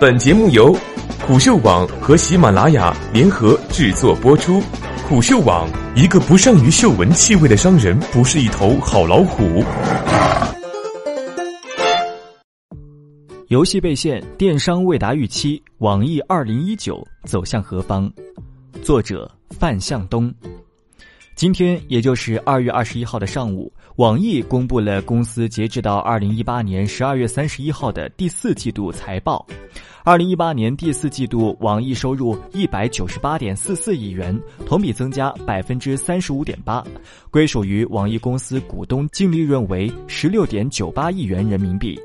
本节目由虎嗅网和喜马拉雅联合制作播出。虎嗅网：一个不善于嗅闻气味的商人，不是一头好老虎。游戏被限，电商未达预期，网易二零一九走向何方？作者范向东。今天，也就是二月二十一号的上午，网易公布了公司截至到二零一八年十二月三十一号的第四季度财报。二零一八年第四季度，网易收入一百九十八点四四亿元，同比增加百分之三十五点八，归属于网易公司股东净利润为十六点九八亿元人民币。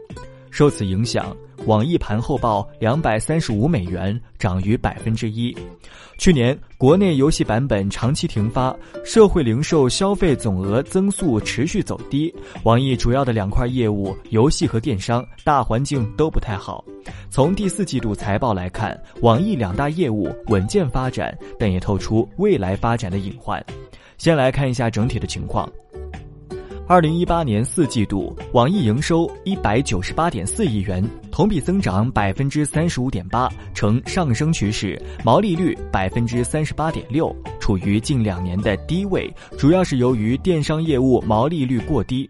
受此影响。网易盘后报两百三十五美元，涨逾百分之一。去年国内游戏版本长期停发，社会零售消费总额增速持续走低。网易主要的两块业务，游戏和电商，大环境都不太好。从第四季度财报来看，网易两大业务稳健发展，但也透出未来发展的隐患。先来看一下整体的情况。二零一八年四季度，网易营收一百九十八点四亿元，同比增长百分之三十五点八，呈上升趋势，毛利率百分之三十八点六，处于近两年的低位，主要是由于电商业务毛利率过低。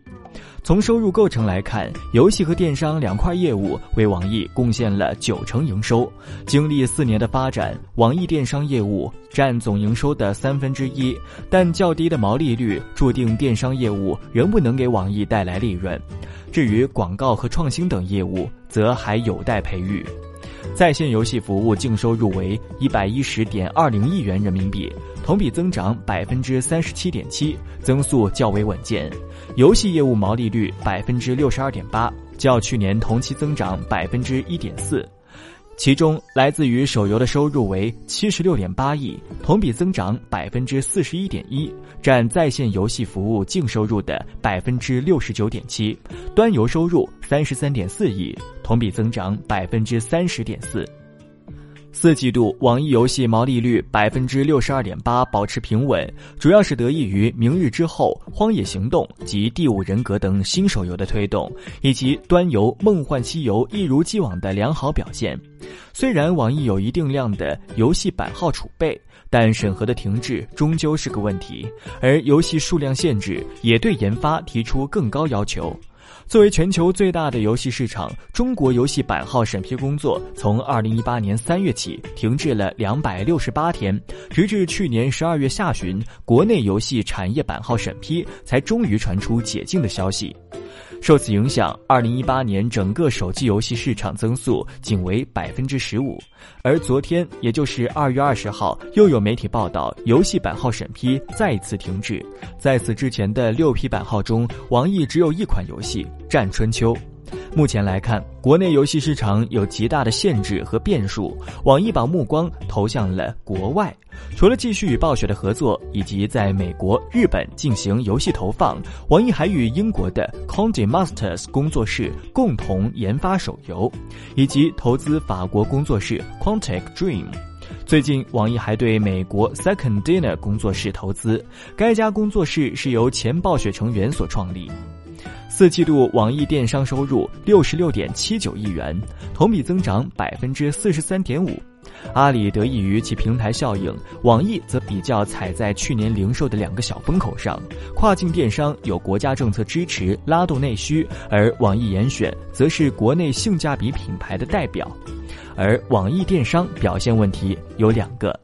从收入构成来看，游戏和电商两块业务为网易贡献了九成营收。经历四年的发展，网易电商业务占总营收的三分之一，但较低的毛利率注定电商业务仍不能给网易带来利润。至于广告和创新等业务，则还有待培育。在线游戏服务净收入为一百一十点二零亿元人民币，同比增长百分之三十七点七，增速较为稳健。游戏业务毛利率百分之六十二点八，较去年同期增长百分之一点四。其中，来自于手游的收入为七十六点八亿，同比增长百分之四十一点一，占在线游戏服务净收入的百分之六十九点七。端游收入三十三点四亿，同比增长百分之三十点四。四季度网易游戏毛利率百分之六十二点八，保持平稳，主要是得益于《明日之后》《荒野行动》及《第五人格》等新手游的推动，以及端游《梦幻西游》一如既往的良好表现。虽然网易有一定量的游戏版号储备，但审核的停滞终究是个问题，而游戏数量限制也对研发提出更高要求。作为全球最大的游戏市场，中国游戏版号审批工作从二零一八年三月起停滞了两百六十八天，直至去年十二月下旬，国内游戏产业版号审批才终于传出解禁的消息。受此影响，二零一八年整个手机游戏市场增速仅为百分之十五。而昨天，也就是二月二十号，又有媒体报道，游戏版号审批再次停止。在此之前的六批版号中，网易只有一款游戏《战春秋》。目前来看，国内游戏市场有极大的限制和变数，网易把目光投向了国外。除了继续与暴雪的合作，以及在美国、日本进行游戏投放，网易还与英国的 Conde Masters 工作室共同研发手游，以及投资法国工作室 Quantic Dream。最近，网易还对美国 Second Dinner 工作室投资，该家工作室是由前暴雪成员所创立。四季度网易电商收入六十六点七九亿元，同比增长百分之四十三点五。阿里得益于其平台效应，网易则比较踩在去年零售的两个小风口上。跨境电商有国家政策支持，拉动内需；而网易严选则是国内性价比品牌的代表。而网易电商表现问题有两个：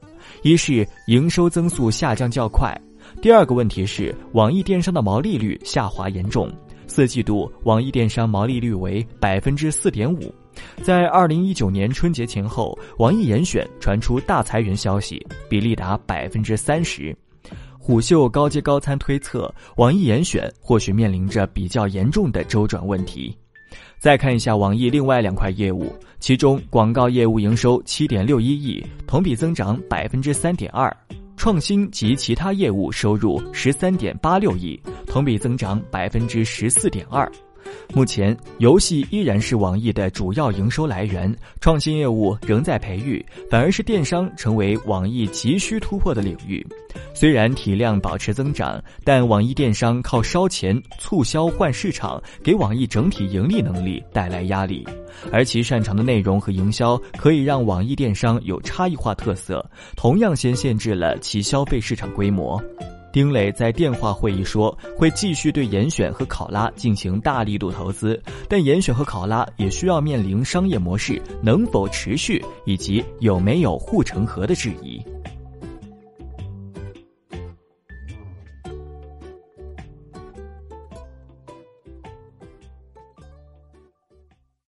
一是营收增速下降较快；第二个问题是网易电商的毛利率下滑严重。四季度网易电商毛利率为百分之四点五。在二零一九年春节前后，网易严选传出大裁员消息，比例达百分之三十。虎嗅高阶高参推测，网易严选或许面临着比较严重的周转问题。再看一下网易另外两块业务，其中广告业务营收七点六一亿，同比增长百分之三点二；创新及其他业务收入十三点八六亿，同比增长百分之十四点二。目前，游戏依然是网易的主要营收来源，创新业务仍在培育，反而是电商成为网易急需突破的领域。虽然体量保持增长，但网易电商靠烧钱促销换市场，给网易整体盈利能力带来压力。而其擅长的内容和营销，可以让网易电商有差异化特色，同样先限制了其消费市场规模。丁磊在电话会议说，会继续对严选和考拉进行大力度投资，但严选和考拉也需要面临商业模式能否持续以及有没有护城河的质疑。